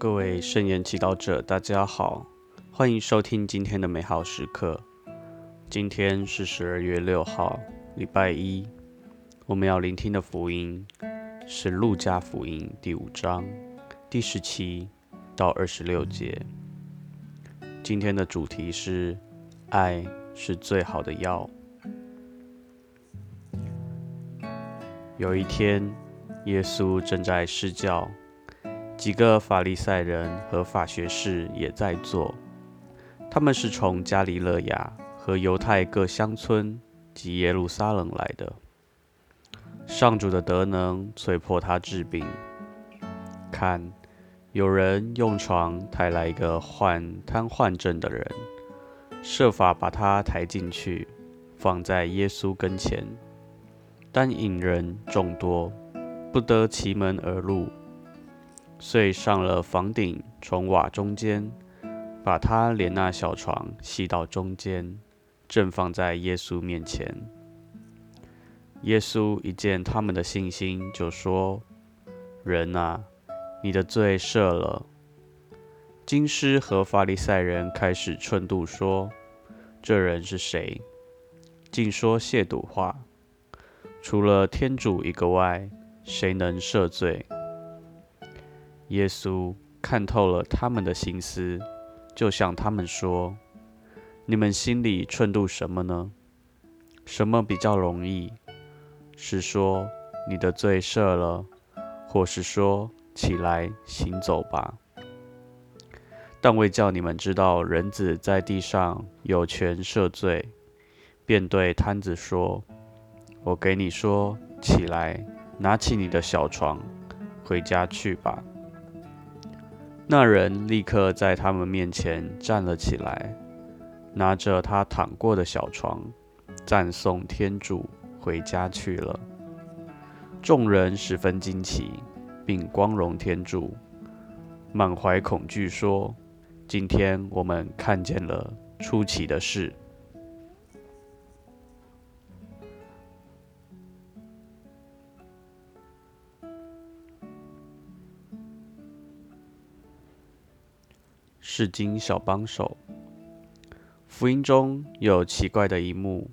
各位圣言祈祷者，大家好，欢迎收听今天的美好时刻。今天是十二月六号，礼拜一。我们要聆听的福音是《路加福音》第五章第十七到二十六节。今天的主题是“爱是最好的药”。有一天，耶稣正在施教。几个法利赛人和法学士也在做，他们是从加里勒亚和犹太各乡村及耶路撒冷来的。上主的德能催迫他治病。看，有人用床抬来一个患瘫痪症的人，设法把他抬进去，放在耶稣跟前。但引人众多，不得其门而入。遂上了房顶，从瓦中间把他连那小床系到中间，正放在耶稣面前。耶稣一见他们的信心，就说：“人啊，你的罪赦了。”经师和法利赛人开始忖度说：“这人是谁？竟说亵渎话？除了天主一个外，谁能赦罪？”耶稣看透了他们的心思，就向他们说：“你们心里忖度什么呢？什么比较容易？是说你的罪赦了，或是说起来行走吧？但为叫你们知道人子在地上有权赦罪，便对摊子说：‘我给你说，起来，拿起你的小床，回家去吧。’”那人立刻在他们面前站了起来，拿着他躺过的小床，赞颂天主，回家去了。众人十分惊奇，并光荣天主，满怀恐惧说：“今天我们看见了出奇的事。”是经小帮手。福音中有奇怪的一幕：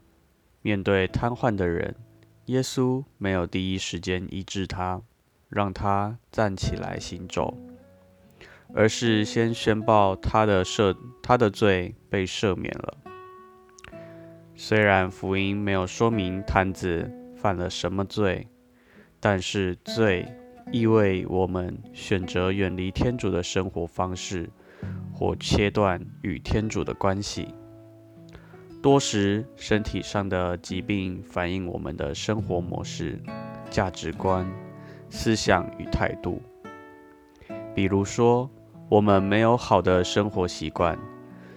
面对瘫痪的人，耶稣没有第一时间医治他，让他站起来行走，而是先宣报他的赦他的罪被赦免了。虽然福音没有说明瘫子犯了什么罪，但是罪意味我们选择远离天主的生活方式。或切断与天主的关系。多时，身体上的疾病反映我们的生活模式、价值观、思想与态度。比如说，我们没有好的生活习惯，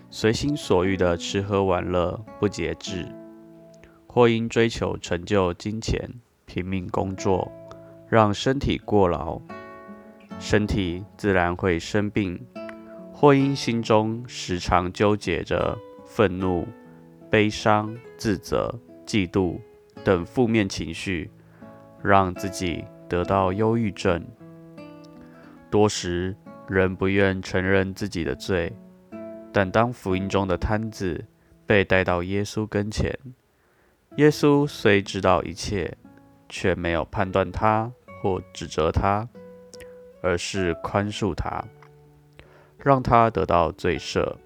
随心所欲的吃喝玩乐，不节制；或因追求成就、金钱，拼命工作，让身体过劳，身体自然会生病。或因心中时常纠结着愤怒、悲伤、自责、嫉妒等负面情绪，让自己得到忧郁症。多时人不愿承认自己的罪，但当福音中的摊子被带到耶稣跟前，耶稣虽知道一切，却没有判断他或指责他，而是宽恕他。让他得到罪赦。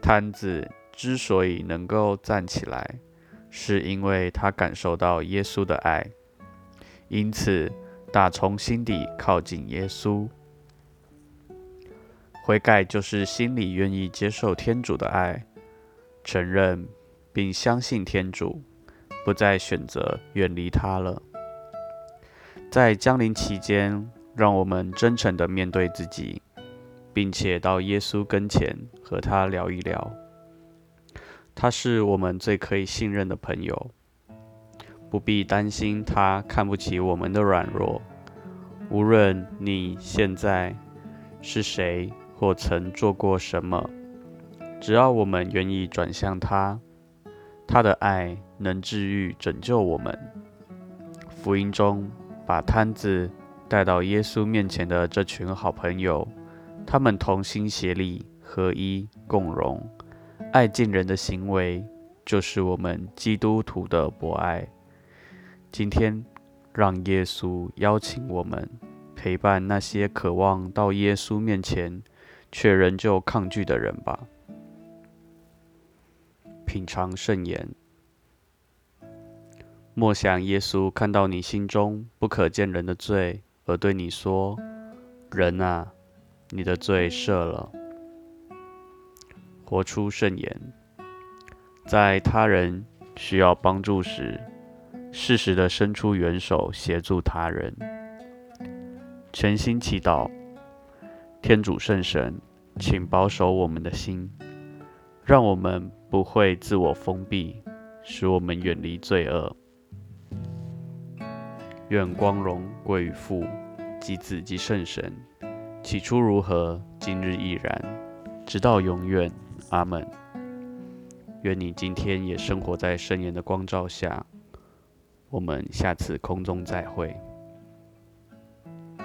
摊子之所以能够站起来，是因为他感受到耶稣的爱，因此打从心底靠近耶稣。悔改就是心里愿意接受天主的爱，承认并相信天主，不再选择远离他了。在降临期间，让我们真诚地面对自己。并且到耶稣跟前和他聊一聊，他是我们最可以信任的朋友，不必担心他看不起我们的软弱。无论你现在是谁或曾做过什么，只要我们愿意转向他，他的爱能治愈、拯救我们。福音中把摊子带到耶稣面前的这群好朋友，他们同心协力、合一、共荣、爱敬人的行为，就是我们基督徒的博爱。今天，让耶稣邀请我们，陪伴那些渴望到耶稣面前却仍旧抗拒的人吧。品尝圣言。莫想耶稣看到你心中不可见人的罪，而对你说：“人啊，你的罪赦了。”活出圣言，在他人需要帮助时，适时的伸出援手协助他人。全心祈祷，天主圣神，请保守我们的心，让我们不会自我封闭，使我们远离罪恶。愿光荣归于父、及子、及圣神。起初如何，今日亦然，直到永远。阿门。愿你今天也生活在圣言的光照下。我们下次空中再会。